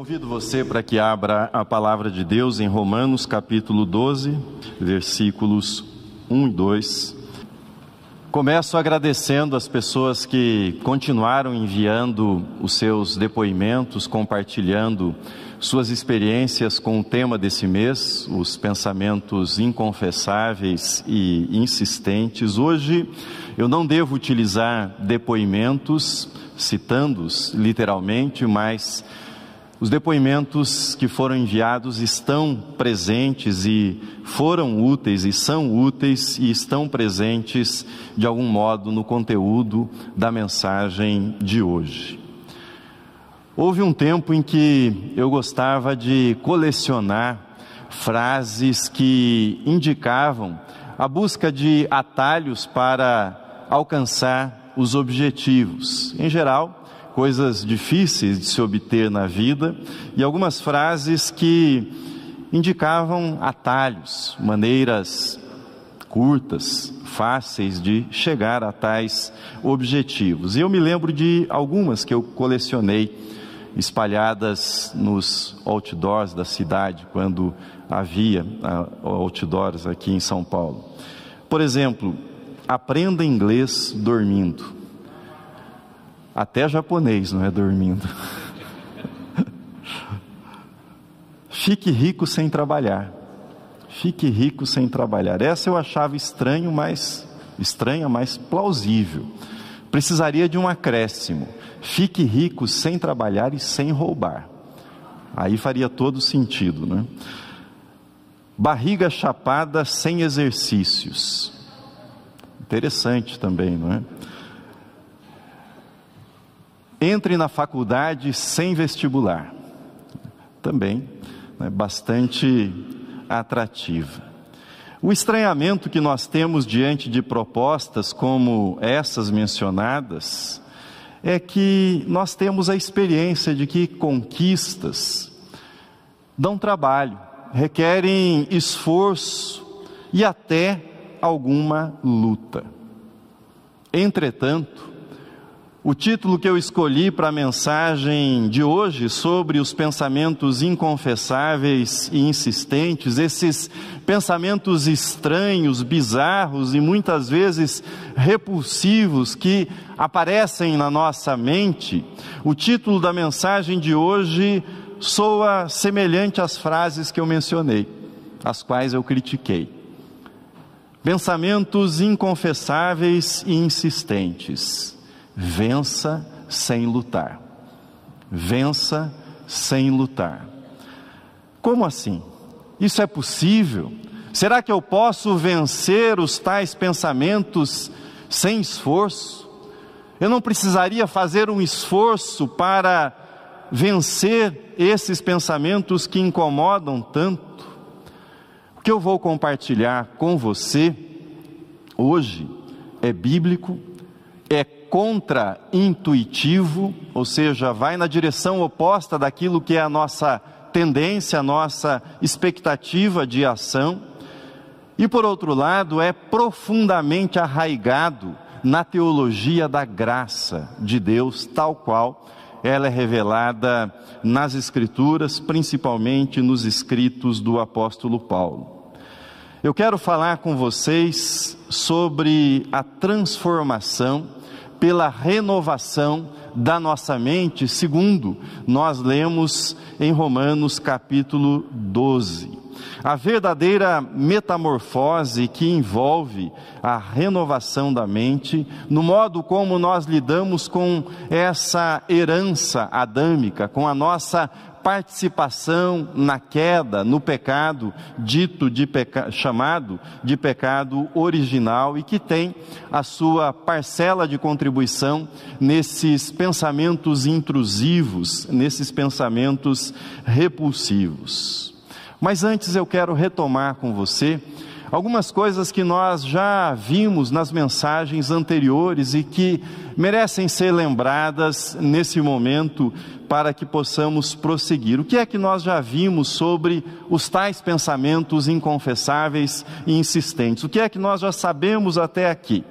Convido você para que abra a palavra de Deus em Romanos capítulo 12, versículos 1 e 2. Começo agradecendo as pessoas que continuaram enviando os seus depoimentos, compartilhando suas experiências com o tema desse mês, os pensamentos inconfessáveis e insistentes. Hoje eu não devo utilizar depoimentos, citando-os literalmente, mas os depoimentos que foram enviados estão presentes e foram úteis e são úteis e estão presentes de algum modo no conteúdo da mensagem de hoje. Houve um tempo em que eu gostava de colecionar frases que indicavam a busca de atalhos para alcançar os objetivos. Em geral, coisas difíceis de se obter na vida e algumas frases que indicavam atalhos, maneiras curtas, fáceis de chegar a tais objetivos. E eu me lembro de algumas que eu colecionei espalhadas nos outdoors da cidade, quando havia ah, outdoors aqui em São Paulo. Por exemplo, aprenda inglês dormindo. Até japonês não é dormindo. Fique rico sem trabalhar. Fique rico sem trabalhar. Essa eu achava estranho, mas estranha, mas plausível. Precisaria de um acréscimo. Fique rico sem trabalhar e sem roubar. Aí faria todo sentido, né? Barriga chapada sem exercícios. Interessante também, não é? Entre na faculdade sem vestibular. Também né, bastante atrativa. O estranhamento que nós temos diante de propostas como essas mencionadas é que nós temos a experiência de que conquistas dão trabalho, requerem esforço e até alguma luta. Entretanto, o título que eu escolhi para a mensagem de hoje sobre os pensamentos inconfessáveis e insistentes, esses pensamentos estranhos, bizarros e muitas vezes repulsivos que aparecem na nossa mente, o título da mensagem de hoje soa semelhante às frases que eu mencionei, as quais eu critiquei. Pensamentos inconfessáveis e insistentes vença sem lutar. Vença sem lutar. Como assim? Isso é possível? Será que eu posso vencer os tais pensamentos sem esforço? Eu não precisaria fazer um esforço para vencer esses pensamentos que incomodam tanto? O que eu vou compartilhar com você hoje é bíblico, é contra-intuitivo, ou seja, vai na direção oposta daquilo que é a nossa tendência, a nossa expectativa de ação, e por outro lado, é profundamente arraigado na teologia da graça de Deus, tal qual ela é revelada nas Escrituras, principalmente nos escritos do apóstolo Paulo. Eu quero falar com vocês sobre a transformação pela renovação da nossa mente, segundo nós lemos em Romanos capítulo 12. A verdadeira metamorfose que envolve a renovação da mente, no modo como nós lidamos com essa herança adâmica, com a nossa participação na queda, no pecado dito de peca... chamado de pecado original e que tem a sua parcela de contribuição nesses pensamentos intrusivos, nesses pensamentos repulsivos. Mas antes eu quero retomar com você algumas coisas que nós já vimos nas mensagens anteriores e que merecem ser lembradas nesse momento para que possamos prosseguir. O que é que nós já vimos sobre os tais pensamentos inconfessáveis e insistentes? O que é que nós já sabemos até aqui?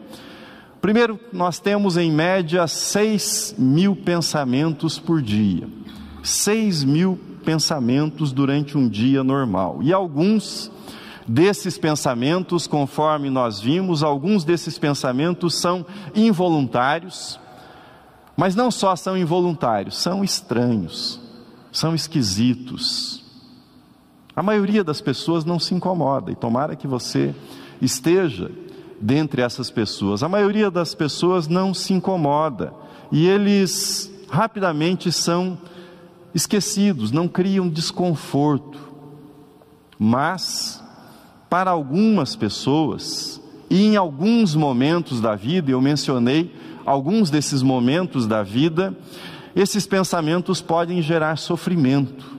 Primeiro, nós temos em média 6 mil pensamentos por dia. 6 mil pensamentos durante um dia normal. E alguns desses pensamentos, conforme nós vimos, alguns desses pensamentos são involuntários, mas não só são involuntários, são estranhos, são esquisitos. A maioria das pessoas não se incomoda, e tomara que você esteja dentre essas pessoas. A maioria das pessoas não se incomoda, e eles rapidamente são esquecidos, não criam desconforto. Mas, para algumas pessoas, e em alguns momentos da vida, eu mencionei alguns desses momentos da vida, esses pensamentos podem gerar sofrimento,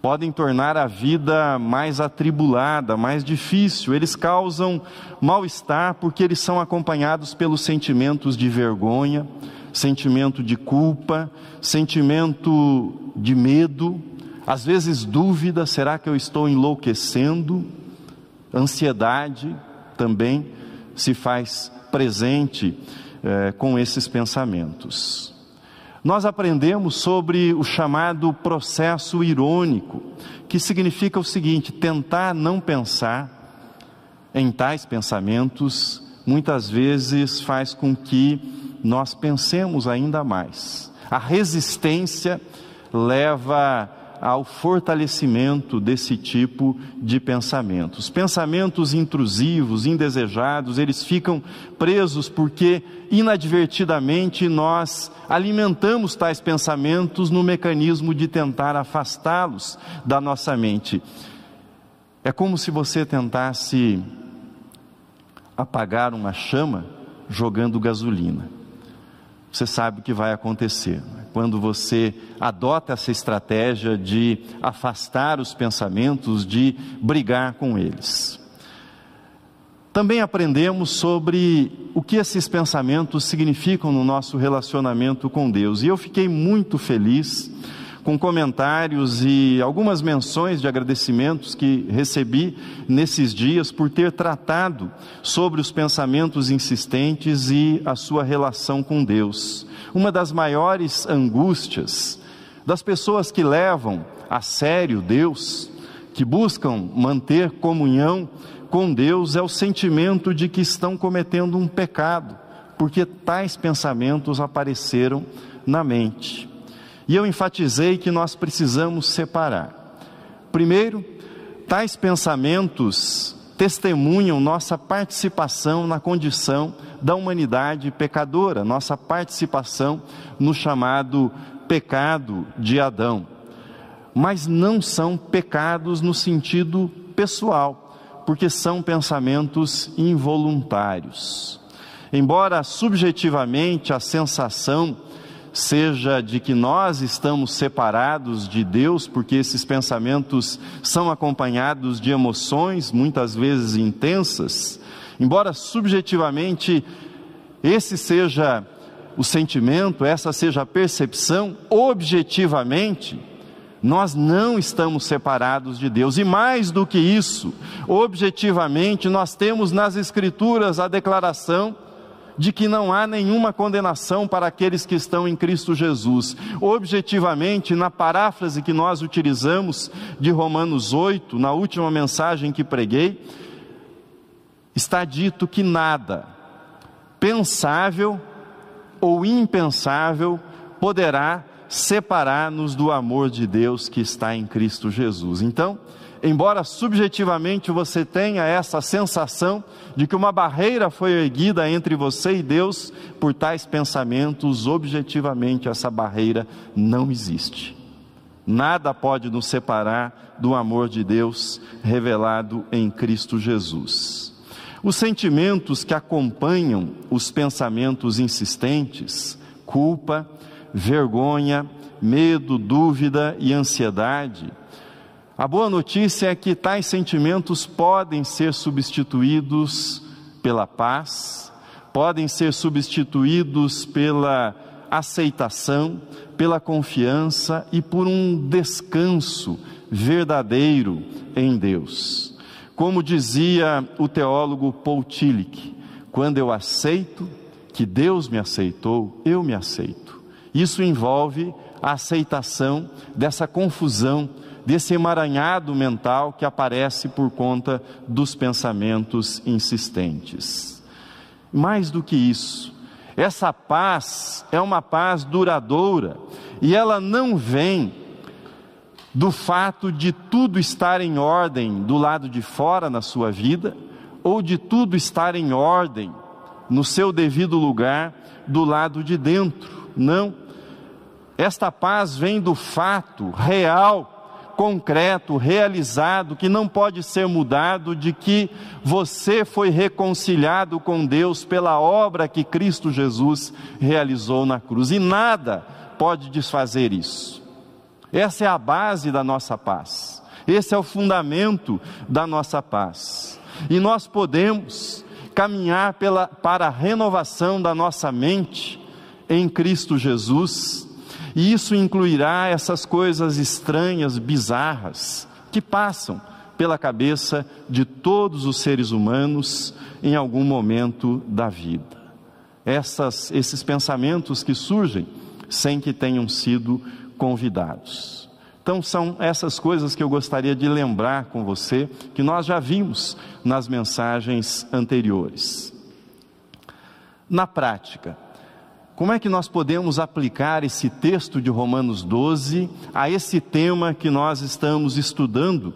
podem tornar a vida mais atribulada, mais difícil. Eles causam mal-estar porque eles são acompanhados pelos sentimentos de vergonha, sentimento de culpa, sentimento de medo, às vezes dúvida: será que eu estou enlouquecendo? Ansiedade também se faz presente eh, com esses pensamentos. Nós aprendemos sobre o chamado processo irônico, que significa o seguinte: tentar não pensar em tais pensamentos, muitas vezes faz com que nós pensemos ainda mais. A resistência leva ao fortalecimento desse tipo de pensamentos. Pensamentos intrusivos, indesejados, eles ficam presos porque inadvertidamente nós alimentamos tais pensamentos no mecanismo de tentar afastá-los da nossa mente. É como se você tentasse apagar uma chama jogando gasolina você sabe o que vai acontecer. Quando você adota essa estratégia de afastar os pensamentos, de brigar com eles. Também aprendemos sobre o que esses pensamentos significam no nosso relacionamento com Deus. E eu fiquei muito feliz com comentários e algumas menções de agradecimentos que recebi nesses dias por ter tratado sobre os pensamentos insistentes e a sua relação com Deus. Uma das maiores angústias das pessoas que levam a sério Deus, que buscam manter comunhão com Deus, é o sentimento de que estão cometendo um pecado, porque tais pensamentos apareceram na mente. E eu enfatizei que nós precisamos separar. Primeiro, tais pensamentos testemunham nossa participação na condição da humanidade pecadora, nossa participação no chamado pecado de Adão. Mas não são pecados no sentido pessoal, porque são pensamentos involuntários. Embora subjetivamente a sensação seja de que nós estamos separados de Deus, porque esses pensamentos são acompanhados de emoções, muitas vezes intensas, embora subjetivamente esse seja o sentimento, essa seja a percepção, objetivamente, nós não estamos separados de Deus, e mais do que isso, objetivamente, nós temos nas Escrituras a declaração de que não há nenhuma condenação para aqueles que estão em Cristo Jesus. Objetivamente, na paráfrase que nós utilizamos de Romanos 8, na última mensagem que preguei, está dito que nada pensável ou impensável poderá separar-nos do amor de Deus que está em Cristo Jesus. Então, embora subjetivamente você tenha essa sensação de que uma barreira foi erguida entre você e Deus, por tais pensamentos, objetivamente essa barreira não existe. Nada pode nos separar do amor de Deus revelado em Cristo Jesus. Os sentimentos que acompanham os pensamentos insistentes, culpa, vergonha, medo, dúvida e ansiedade, a boa notícia é que tais sentimentos podem ser substituídos pela paz, podem ser substituídos pela aceitação, pela confiança e por um descanso verdadeiro em Deus. Como dizia o teólogo Paul Tillich, quando eu aceito que Deus me aceitou, eu me aceito. Isso envolve aceitação dessa confusão, desse emaranhado mental que aparece por conta dos pensamentos insistentes. Mais do que isso, essa paz é uma paz duradoura e ela não vem do fato de tudo estar em ordem do lado de fora na sua vida, ou de tudo estar em ordem no seu devido lugar do lado de dentro. Não. Esta paz vem do fato real, concreto, realizado, que não pode ser mudado, de que você foi reconciliado com Deus pela obra que Cristo Jesus realizou na cruz. E nada pode desfazer isso. Essa é a base da nossa paz. Esse é o fundamento da nossa paz. E nós podemos caminhar pela, para a renovação da nossa mente em Cristo Jesus, e isso incluirá essas coisas estranhas, bizarras, que passam pela cabeça de todos os seres humanos em algum momento da vida. Essas, esses pensamentos que surgem sem que tenham sido convidados. Então, são essas coisas que eu gostaria de lembrar com você, que nós já vimos nas mensagens anteriores. Na prática, como é que nós podemos aplicar esse texto de Romanos 12 a esse tema que nós estamos estudando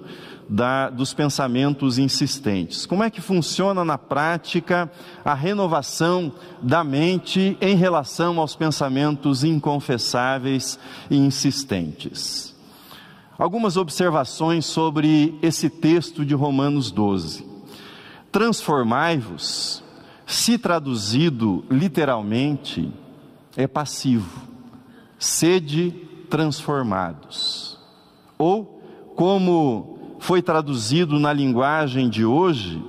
da, dos pensamentos insistentes. Como é que funciona na prática a renovação da mente em relação aos pensamentos inconfessáveis e insistentes? Algumas observações sobre esse texto de Romanos 12. Transformai-vos, se traduzido literalmente, é passivo. Sede transformados. Ou, como foi traduzido na linguagem de hoje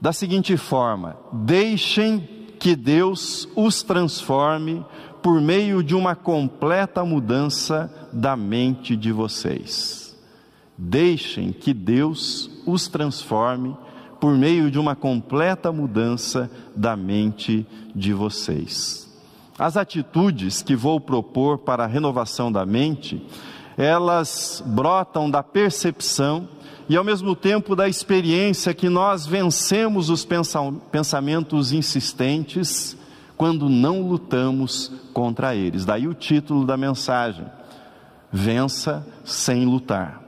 da seguinte forma: deixem que Deus os transforme por meio de uma completa mudança da mente de vocês. Deixem que Deus os transforme por meio de uma completa mudança da mente de vocês. As atitudes que vou propor para a renovação da mente elas brotam da percepção e ao mesmo tempo da experiência que nós vencemos os pensamentos insistentes quando não lutamos contra eles. Daí o título da mensagem: Vença sem lutar.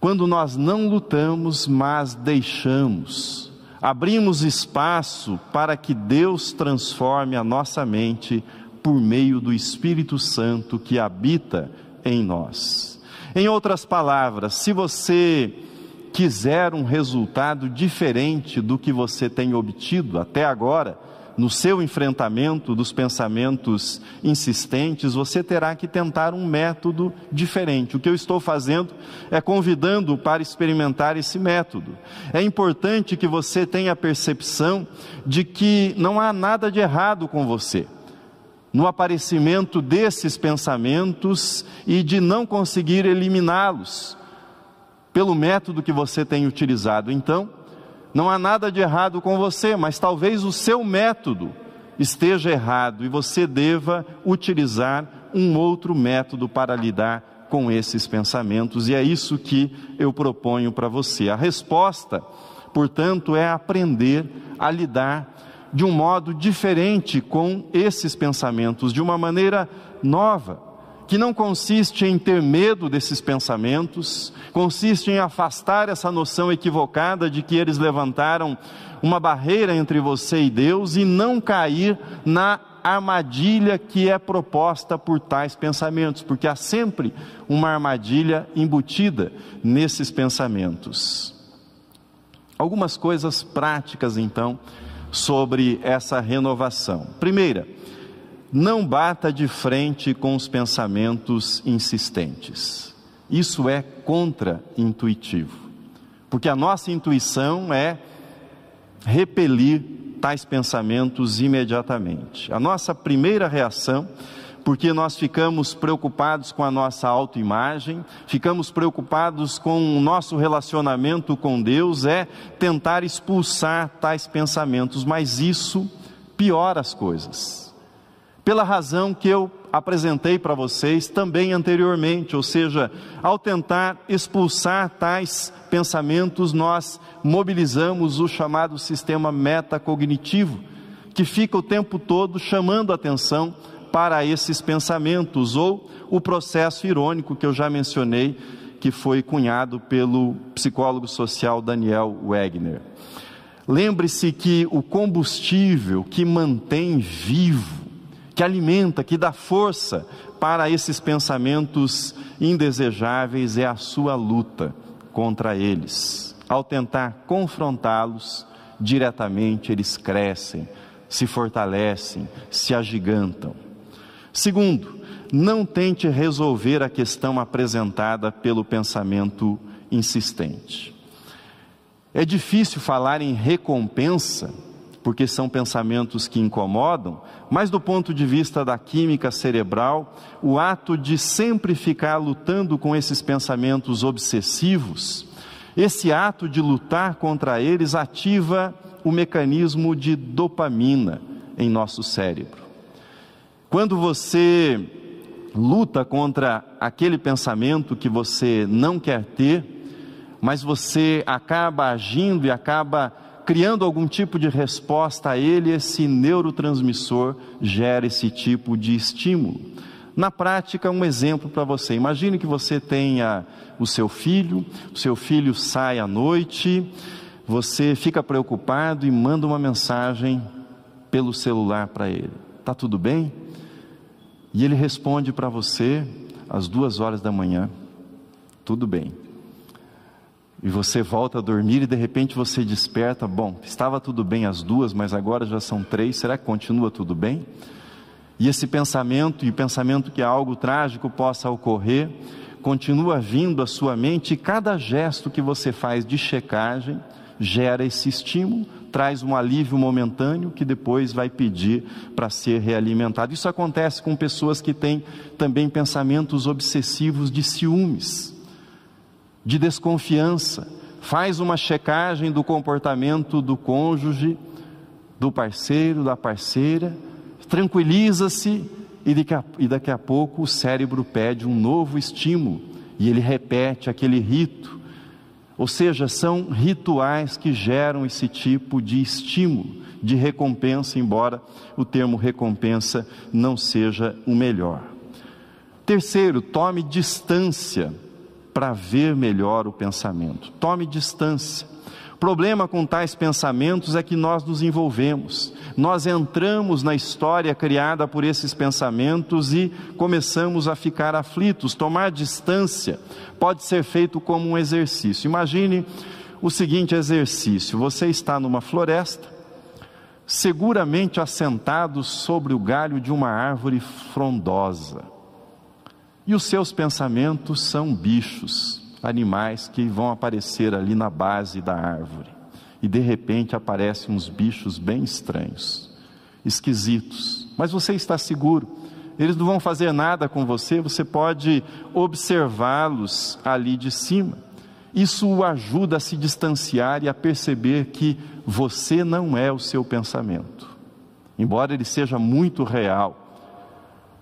Quando nós não lutamos, mas deixamos, abrimos espaço para que Deus transforme a nossa mente por meio do Espírito Santo que habita em nós. Em outras palavras, se você quiser um resultado diferente do que você tem obtido até agora, no seu enfrentamento dos pensamentos insistentes, você terá que tentar um método diferente. O que eu estou fazendo é convidando para experimentar esse método. É importante que você tenha a percepção de que não há nada de errado com você no aparecimento desses pensamentos e de não conseguir eliminá-los pelo método que você tem utilizado. Então, não há nada de errado com você, mas talvez o seu método esteja errado e você deva utilizar um outro método para lidar com esses pensamentos, e é isso que eu proponho para você. A resposta, portanto, é aprender a lidar de um modo diferente com esses pensamentos, de uma maneira nova, que não consiste em ter medo desses pensamentos, consiste em afastar essa noção equivocada de que eles levantaram uma barreira entre você e Deus e não cair na armadilha que é proposta por tais pensamentos, porque há sempre uma armadilha embutida nesses pensamentos. Algumas coisas práticas então sobre essa renovação. Primeira, não bata de frente com os pensamentos insistentes. Isso é contra-intuitivo, porque a nossa intuição é repelir tais pensamentos imediatamente. A nossa primeira reação porque nós ficamos preocupados com a nossa autoimagem, ficamos preocupados com o nosso relacionamento com Deus, é tentar expulsar tais pensamentos, mas isso piora as coisas. Pela razão que eu apresentei para vocês também anteriormente, ou seja, ao tentar expulsar tais pensamentos, nós mobilizamos o chamado sistema metacognitivo, que fica o tempo todo chamando atenção para esses pensamentos, ou o processo irônico que eu já mencionei, que foi cunhado pelo psicólogo social Daniel Wegner. Lembre-se que o combustível que mantém vivo que alimenta, que dá força para esses pensamentos indesejáveis é a sua luta contra eles. Ao tentar confrontá-los diretamente, eles crescem, se fortalecem, se agigantam. Segundo, não tente resolver a questão apresentada pelo pensamento insistente. É difícil falar em recompensa porque são pensamentos que incomodam, mas do ponto de vista da química cerebral, o ato de sempre ficar lutando com esses pensamentos obsessivos, esse ato de lutar contra eles ativa o mecanismo de dopamina em nosso cérebro. Quando você luta contra aquele pensamento que você não quer ter, mas você acaba agindo e acaba criando algum tipo de resposta a ele, esse neurotransmissor gera esse tipo de estímulo. Na prática, um exemplo para você. Imagine que você tenha o seu filho, o seu filho sai à noite, você fica preocupado e manda uma mensagem pelo celular para ele: Tá tudo bem? E ele responde para você às duas horas da manhã: Tudo bem e você volta a dormir e de repente você desperta, bom, estava tudo bem às duas, mas agora já são três, será que continua tudo bem? E esse pensamento, e o pensamento que algo trágico possa ocorrer, continua vindo à sua mente e cada gesto que você faz de checagem gera esse estímulo, traz um alívio momentâneo que depois vai pedir para ser realimentado. Isso acontece com pessoas que têm também pensamentos obsessivos de ciúmes de desconfiança, faz uma checagem do comportamento do cônjuge, do parceiro, da parceira, tranquiliza-se e daqui, a, pouco o cérebro pede um novo estímulo e ele repete aquele rito. Ou seja, são rituais que geram esse tipo de estímulo, de recompensa, embora o termo recompensa não seja o melhor. Terceiro, tome distância para ver melhor o pensamento. Tome distância. O problema com tais pensamentos é que nós nos envolvemos, nós entramos na história criada por esses pensamentos e começamos a ficar aflitos. Tomar distância pode ser feito como um exercício. Imagine o seguinte exercício: você está numa floresta, seguramente assentado sobre o galho de uma árvore frondosa e os seus pensamentos são bichos, animais que vão aparecer ali na base da árvore. E de repente aparecem uns bichos bem estranhos, esquisitos, mas você está seguro. Eles não vão fazer nada com você, você pode observá-los ali de cima. Isso o ajuda a se distanciar e a perceber que você não é o seu pensamento. Embora ele seja muito real,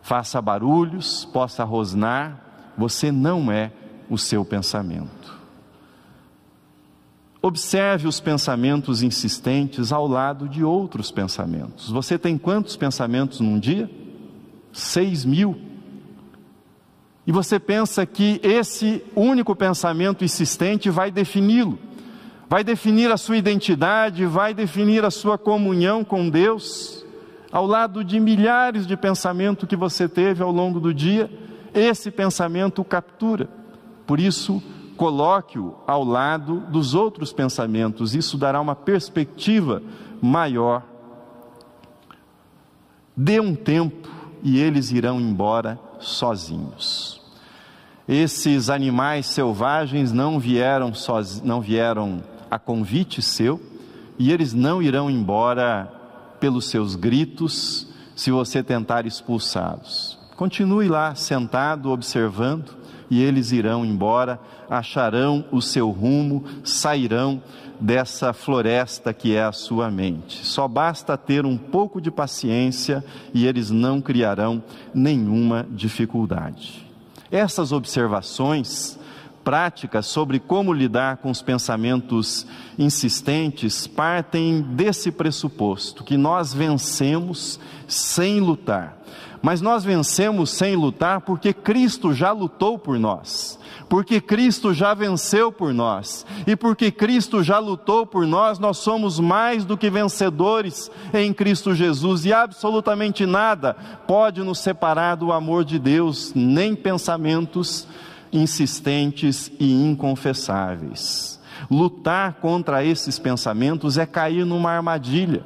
faça barulhos, possa rosnar, você não é o seu pensamento. Observe os pensamentos insistentes ao lado de outros pensamentos. Você tem quantos pensamentos num dia? Seis mil. E você pensa que esse único pensamento insistente vai defini-lo, vai definir a sua identidade, vai definir a sua comunhão com Deus ao lado de milhares de pensamentos que você teve ao longo do dia, esse pensamento o captura. Por isso, coloque-o ao lado dos outros pensamentos, isso dará uma perspectiva maior. Dê um tempo e eles irão embora sozinhos. Esses animais selvagens não vieram, soz... não vieram a convite seu e eles não irão embora pelos seus gritos, se você tentar expulsá-los. Continue lá sentado, observando, e eles irão embora, acharão o seu rumo, sairão dessa floresta que é a sua mente. Só basta ter um pouco de paciência e eles não criarão nenhuma dificuldade. Essas observações práticas sobre como lidar com os pensamentos insistentes partem desse pressuposto que nós vencemos sem lutar. Mas nós vencemos sem lutar porque Cristo já lutou por nós porque Cristo já venceu por nós, e porque Cristo já lutou por nós, nós somos mais do que vencedores em Cristo Jesus, e absolutamente nada pode nos separar do amor de Deus, nem pensamentos insistentes e inconfessáveis. Lutar contra esses pensamentos é cair numa armadilha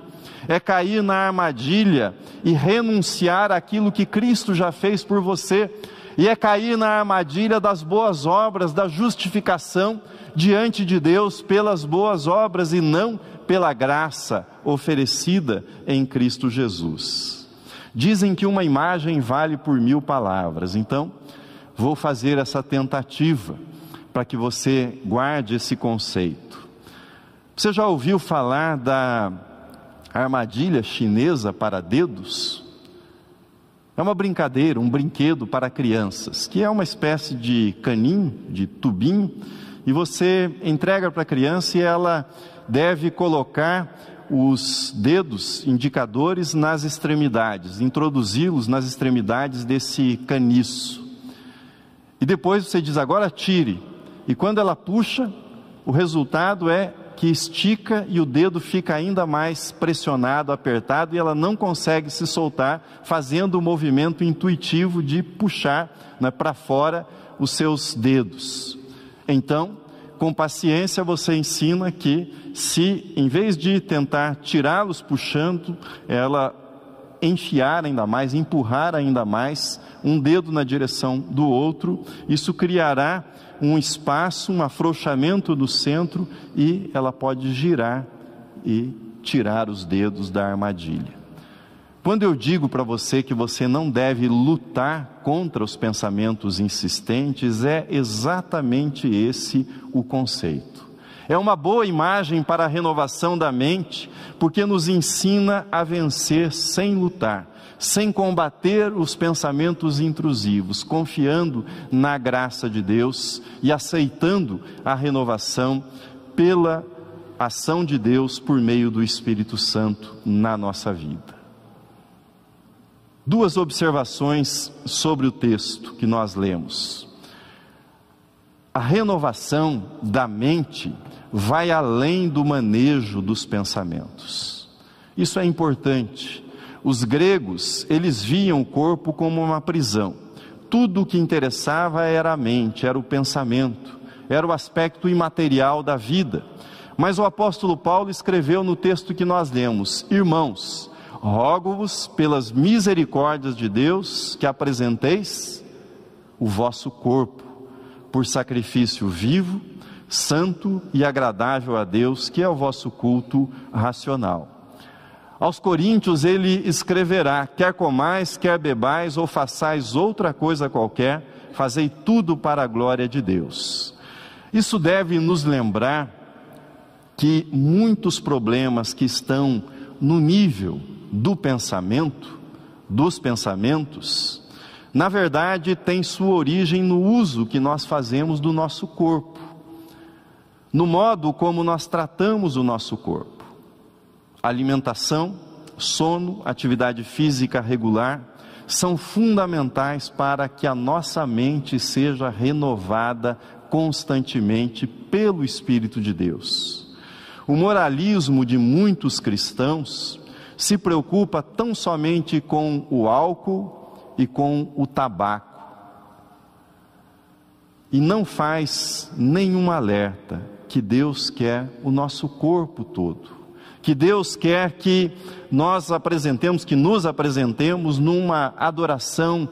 é cair na armadilha e renunciar àquilo que Cristo já fez por você e é cair na armadilha das boas obras, da justificação diante de Deus pelas boas obras e não pela graça oferecida em Cristo Jesus. Dizem que uma imagem vale por mil palavras, então vou fazer essa tentativa para que você guarde esse conceito. Você já ouviu falar da armadilha chinesa para dedos? É uma brincadeira, um brinquedo para crianças, que é uma espécie de caninho, de tubinho, e você entrega para a criança e ela deve colocar os dedos indicadores nas extremidades, introduzi-los nas extremidades desse caniço. E depois você diz: agora tire. E quando ela puxa, o resultado é que estica e o dedo fica ainda mais pressionado, apertado e ela não consegue se soltar, fazendo o movimento intuitivo de puxar né, para fora os seus dedos. Então, com paciência, você ensina que, se em vez de tentar tirá-los puxando, ela enfiar ainda mais, empurrar ainda mais um dedo na direção do outro, isso criará um espaço, um afrouxamento do centro e ela pode girar e tirar os dedos da armadilha. Quando eu digo para você que você não deve lutar contra os pensamentos insistentes, é exatamente esse o conceito. É uma boa imagem para a renovação da mente, porque nos ensina a vencer sem lutar sem combater os pensamentos intrusivos, confiando na graça de Deus e aceitando a renovação pela ação de Deus por meio do Espírito Santo na nossa vida. Duas observações sobre o texto que nós lemos. A renovação da mente vai além do manejo dos pensamentos. Isso é importante os gregos, eles viam o corpo como uma prisão. Tudo o que interessava era a mente, era o pensamento, era o aspecto imaterial da vida. Mas o apóstolo Paulo escreveu no texto que nós lemos: Irmãos, rogo-vos pelas misericórdias de Deus que apresenteis o vosso corpo por sacrifício vivo, santo e agradável a Deus, que é o vosso culto racional. Aos Coríntios ele escreverá: quer comais, quer bebais ou façais outra coisa qualquer, fazei tudo para a glória de Deus. Isso deve nos lembrar que muitos problemas que estão no nível do pensamento, dos pensamentos, na verdade têm sua origem no uso que nós fazemos do nosso corpo, no modo como nós tratamos o nosso corpo alimentação, sono, atividade física regular são fundamentais para que a nossa mente seja renovada constantemente pelo Espírito de Deus. O moralismo de muitos cristãos se preocupa tão somente com o álcool e com o tabaco e não faz nenhum alerta que Deus quer o nosso corpo todo que Deus quer que nós apresentemos, que nos apresentemos numa adoração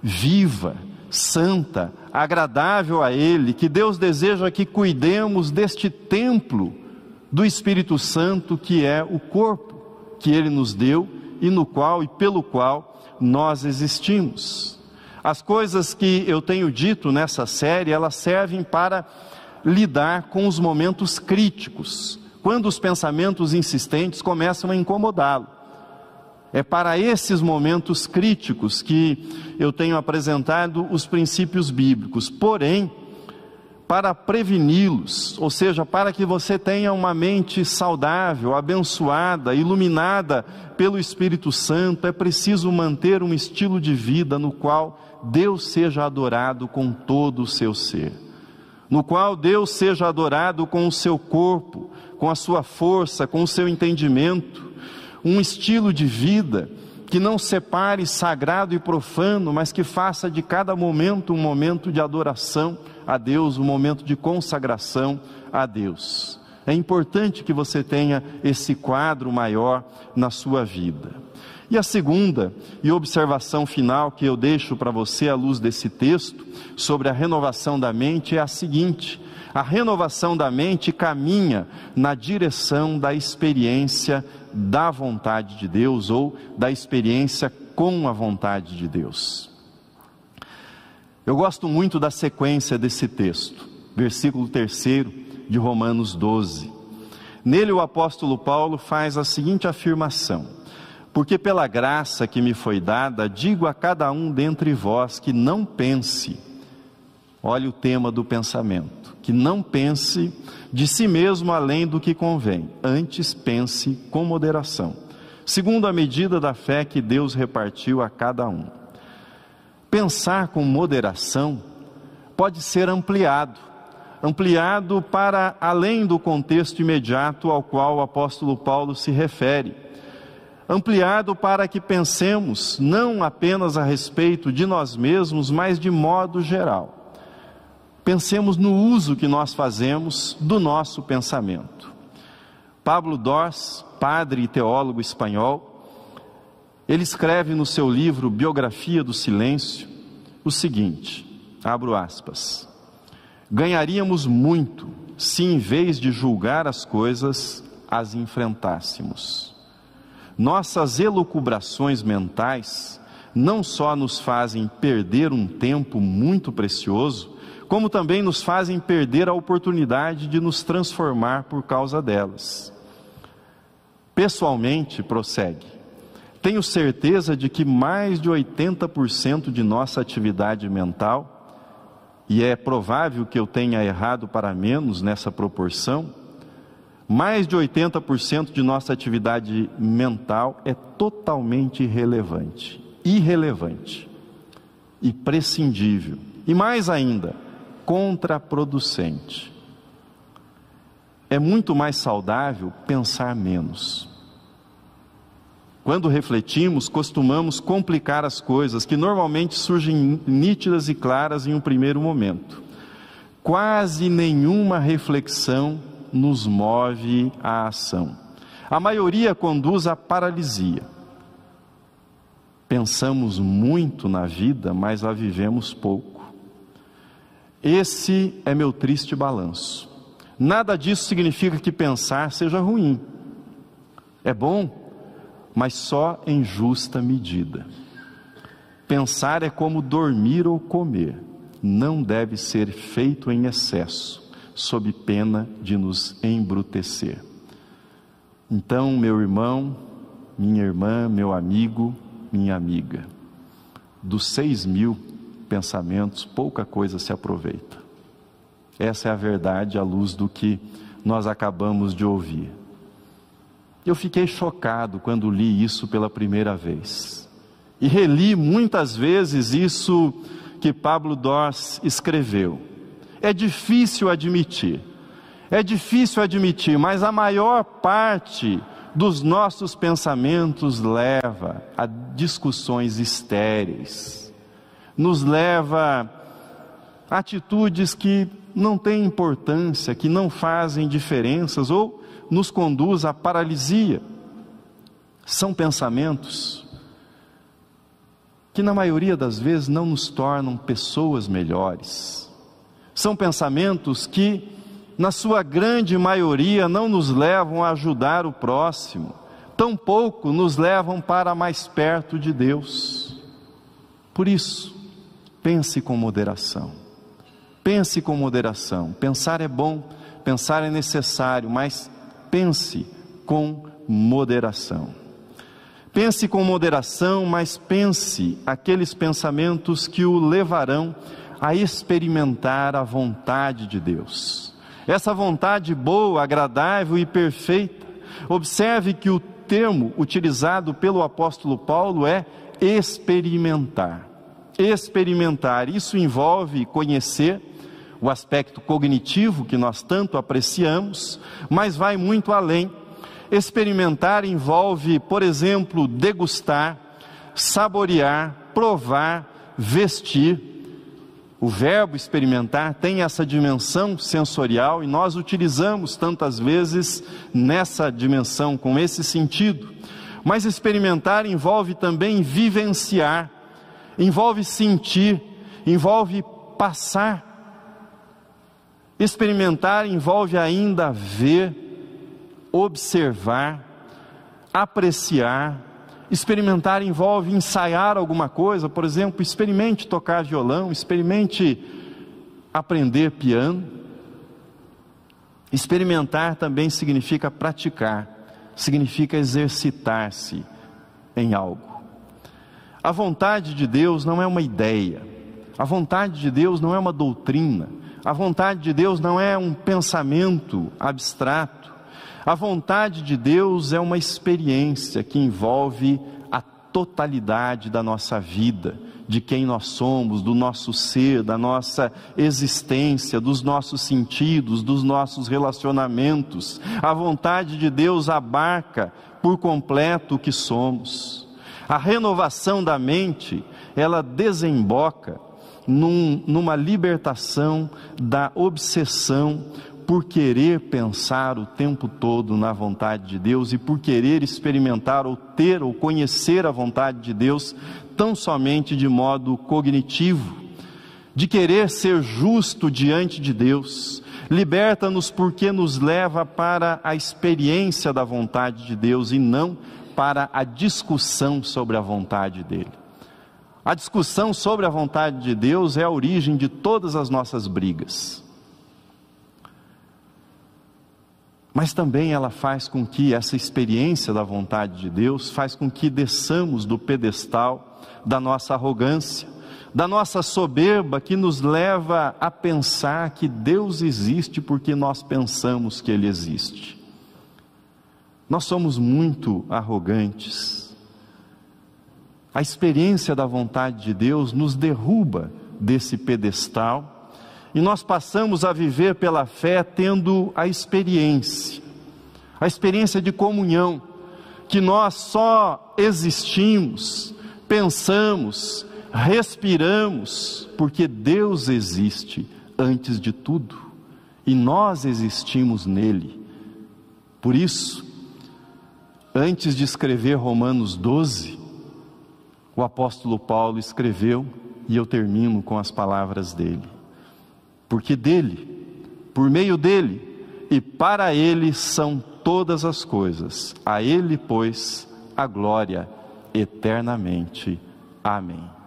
viva, santa, agradável a Ele, que Deus deseja que cuidemos deste templo do Espírito Santo que é o corpo que Ele nos deu e no qual e pelo qual nós existimos. As coisas que eu tenho dito nessa série, elas servem para lidar com os momentos críticos, quando os pensamentos insistentes começam a incomodá-lo. É para esses momentos críticos que eu tenho apresentado os princípios bíblicos. Porém, para preveni-los, ou seja, para que você tenha uma mente saudável, abençoada, iluminada pelo Espírito Santo, é preciso manter um estilo de vida no qual Deus seja adorado com todo o seu ser, no qual Deus seja adorado com o seu corpo, com a sua força, com o seu entendimento, um estilo de vida que não separe sagrado e profano, mas que faça de cada momento um momento de adoração a Deus, um momento de consagração a Deus. É importante que você tenha esse quadro maior na sua vida. E a segunda e observação final que eu deixo para você à luz desse texto sobre a renovação da mente é a seguinte: a renovação da mente caminha na direção da experiência da vontade de Deus ou da experiência com a vontade de Deus. Eu gosto muito da sequência desse texto, versículo 3 de Romanos 12. Nele o apóstolo Paulo faz a seguinte afirmação: Porque pela graça que me foi dada, digo a cada um dentre vós que não pense, olha o tema do pensamento, que não pense de si mesmo além do que convém, antes pense com moderação, segundo a medida da fé que Deus repartiu a cada um. Pensar com moderação pode ser ampliado, ampliado para além do contexto imediato ao qual o apóstolo Paulo se refere. Ampliado para que pensemos não apenas a respeito de nós mesmos, mas de modo geral. Pensemos no uso que nós fazemos do nosso pensamento. Pablo Dors, padre e teólogo espanhol, ele escreve no seu livro Biografia do Silêncio o seguinte: abro aspas. Ganharíamos muito se, em vez de julgar as coisas, as enfrentássemos. Nossas elucubrações mentais não só nos fazem perder um tempo muito precioso, como também nos fazem perder a oportunidade de nos transformar por causa delas. Pessoalmente, prossegue, tenho certeza de que mais de 80% de nossa atividade mental, e é provável que eu tenha errado para menos nessa proporção, mais de 80% de nossa atividade mental é totalmente irrelevante, irrelevante e prescindível, e mais ainda, contraproducente. É muito mais saudável pensar menos. Quando refletimos, costumamos complicar as coisas que normalmente surgem nítidas e claras em um primeiro momento. Quase nenhuma reflexão nos move à ação. A maioria conduz à paralisia. Pensamos muito na vida, mas a vivemos pouco. Esse é meu triste balanço. Nada disso significa que pensar seja ruim. É bom, mas só em justa medida. Pensar é como dormir ou comer, não deve ser feito em excesso, sob pena de nos embrutecer. Então, meu irmão, minha irmã, meu amigo, minha amiga, dos seis mil pensamentos, pouca coisa se aproveita. Essa é a verdade à luz do que nós acabamos de ouvir. Eu fiquei chocado quando li isso pela primeira vez. E reli muitas vezes isso que Pablo Dors escreveu. É difícil admitir, é difícil admitir, mas a maior parte dos nossos pensamentos leva a discussões estéreis, nos leva a atitudes que não têm importância, que não fazem diferenças ou nos conduz à paralisia. São pensamentos que, na maioria das vezes, não nos tornam pessoas melhores. São pensamentos que, na sua grande maioria, não nos levam a ajudar o próximo, tampouco nos levam para mais perto de Deus. Por isso, pense com moderação. Pense com moderação. Pensar é bom, pensar é necessário, mas pense com moderação. Pense com moderação, mas pense aqueles pensamentos que o levarão a experimentar a vontade de Deus. Essa vontade boa, agradável e perfeita. Observe que o termo utilizado pelo apóstolo Paulo é experimentar. Experimentar, isso envolve conhecer o aspecto cognitivo que nós tanto apreciamos, mas vai muito além. Experimentar envolve, por exemplo, degustar, saborear, provar, vestir. O verbo experimentar tem essa dimensão sensorial e nós utilizamos tantas vezes nessa dimensão, com esse sentido. Mas experimentar envolve também vivenciar, envolve sentir, envolve passar. Experimentar envolve ainda ver, observar, apreciar. Experimentar envolve ensaiar alguma coisa, por exemplo, experimente tocar violão, experimente aprender piano. Experimentar também significa praticar significa exercitar-se em algo. A vontade de Deus não é uma ideia, a vontade de Deus não é uma doutrina, a vontade de Deus não é um pensamento abstrato, a vontade de Deus é uma experiência que envolve a totalidade da nossa vida de quem nós somos, do nosso ser, da nossa existência, dos nossos sentidos, dos nossos relacionamentos. A vontade de Deus abarca por completo o que somos. A renovação da mente, ela desemboca num, numa libertação da obsessão por querer pensar o tempo todo na vontade de Deus e por querer experimentar ou ter ou conhecer a vontade de Deus tão somente de modo cognitivo, de querer ser justo diante de Deus. Liberta-nos porque nos leva para a experiência da vontade de Deus e não para a discussão sobre a vontade dele. A discussão sobre a vontade de Deus é a origem de todas as nossas brigas. Mas também ela faz com que essa experiência da vontade de Deus faz com que desçamos do pedestal da nossa arrogância, da nossa soberba que nos leva a pensar que Deus existe porque nós pensamos que ele existe. Nós somos muito arrogantes. A experiência da vontade de Deus nos derruba desse pedestal e nós passamos a viver pela fé tendo a experiência, a experiência de comunhão, que nós só existimos, pensamos, respiramos, porque Deus existe antes de tudo e nós existimos nele. Por isso, antes de escrever Romanos 12, o apóstolo Paulo escreveu, e eu termino com as palavras dele porque dele, por meio dele e para ele são todas as coisas. A ele, pois, a glória eternamente. Amém.